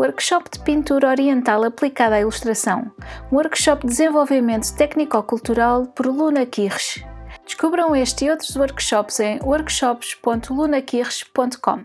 workshop de pintura oriental aplicada à ilustração, workshop de desenvolvimento técnico-cultural por Luna Kirsch. Descubram este e outros workshops em workshops.lunakirsch.com.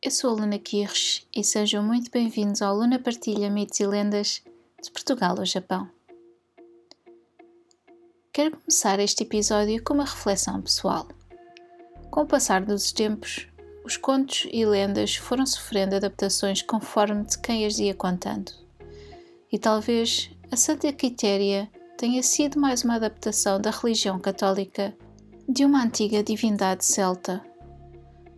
Eu sou a Luna Kirsch e sejam muito bem-vindos ao Luna Partilha Mitos e Lendas de Portugal ao Japão. Quero começar este episódio com uma reflexão pessoal. Com o passar dos tempos, os contos e lendas foram sofrendo adaptações conforme de quem as ia contando. E talvez a Santa Quitéria tenha sido mais uma adaptação da religião católica de uma antiga divindade celta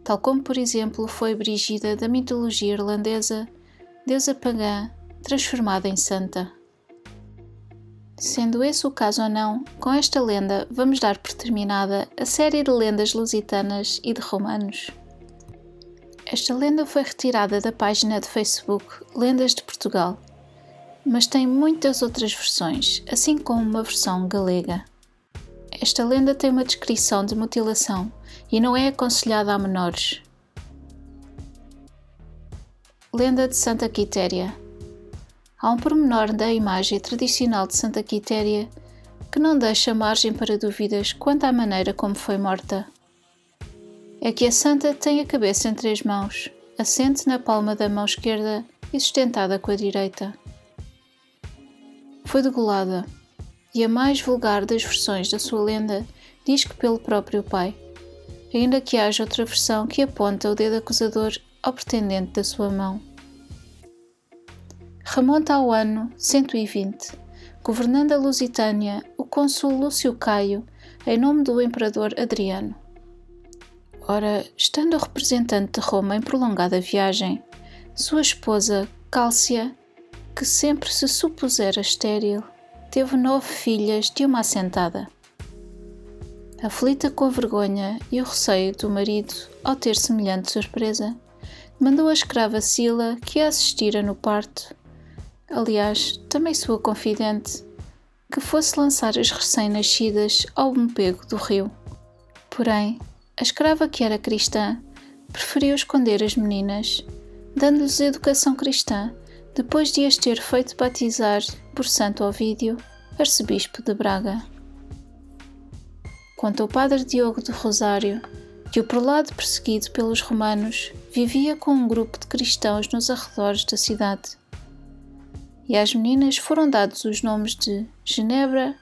tal como, por exemplo, foi Brigida da mitologia irlandesa, deusa pagã transformada em santa. Sendo esse o caso ou não, com esta lenda vamos dar por terminada a série de lendas lusitanas e de romanos. Esta lenda foi retirada da página de Facebook Lendas de Portugal, mas tem muitas outras versões, assim como uma versão galega. Esta lenda tem uma descrição de mutilação e não é aconselhada a menores. Lenda de Santa Quitéria Há um pormenor da imagem tradicional de Santa Quitéria que não deixa margem para dúvidas quanto à maneira como foi morta. É que a santa tem a cabeça entre as mãos, assente na palma da mão esquerda e sustentada com a direita. Foi degolada, e a mais vulgar das versões da sua lenda diz que pelo próprio pai ainda que haja outra versão que aponta o dedo acusador ao pretendente da sua mão. Remonta ao ano 120, governando a Lusitânia o cônsul Lúcio Caio em nome do imperador Adriano. Ora, estando o representante de Roma em prolongada viagem, sua esposa, Cálcia, que sempre se supusera estéril, teve nove filhas de uma assentada. Aflita com a vergonha e o receio do marido ao ter semelhante surpresa, mandou a escrava Sila, que a assistira no parto, aliás, também sua confidente, que fosse lançar as recém-nascidas ao pego do rio. Porém, a escrava que era cristã preferiu esconder as meninas, dando-lhes educação cristã depois de as ter feito batizar por Santo Ovídio, arcebispo de Braga quanto ao padre Diogo de Rosário, que o prelado perseguido pelos romanos vivia com um grupo de cristãos nos arredores da cidade. E às meninas foram dados os nomes de Genebra,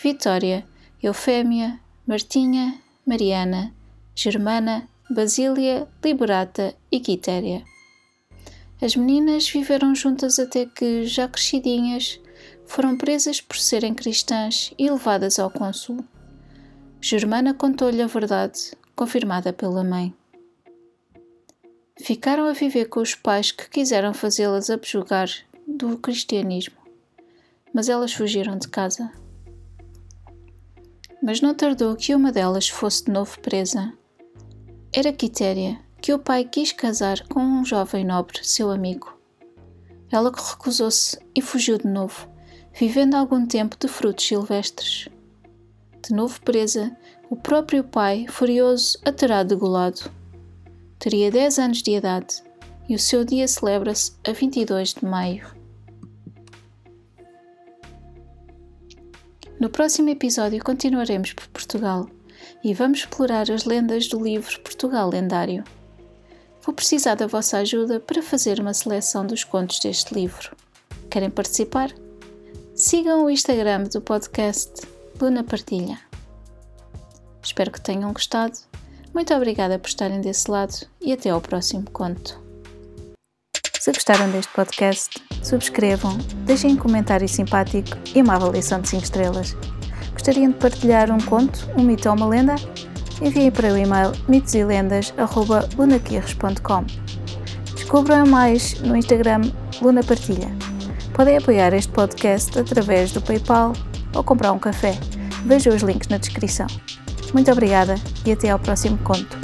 Vitória, Eufémia, Martinha, Mariana, Germana, Basília, Liberata e Quitéria. As meninas viveram juntas até que, já crescidinhas, foram presas por serem cristãs e levadas ao cônsul. Germana contou-lhe a verdade, confirmada pela mãe. Ficaram a viver com os pais que quiseram fazê-las abjugar do cristianismo, mas elas fugiram de casa. Mas não tardou que uma delas fosse de novo presa. Era Quitéria, que o pai quis casar com um jovem nobre, seu amigo. Ela recusou-se e fugiu de novo, vivendo algum tempo de frutos silvestres de novo presa, o próprio pai, furioso, a terá degolado. Teria 10 anos de idade e o seu dia celebra-se a 22 de maio. No próximo episódio continuaremos por Portugal e vamos explorar as lendas do livro Portugal Lendário. Vou precisar da vossa ajuda para fazer uma seleção dos contos deste livro. Querem participar? Sigam o Instagram do podcast Luna Partilha. Espero que tenham gostado. Muito obrigada por estarem desse lado e até ao próximo conto. Se gostaram deste podcast, subscrevam, deixem um comentário simpático e uma avaliação de 5 estrelas. Gostariam de partilhar um conto, um mito ou uma lenda? Enviem para o e-mail mitoselendas.lunaquirres.com Descubram mais no Instagram Luna Partilha. Podem apoiar este podcast através do PayPal ou comprar um café. Vejam os links na descrição. Muito obrigada e até ao próximo conto.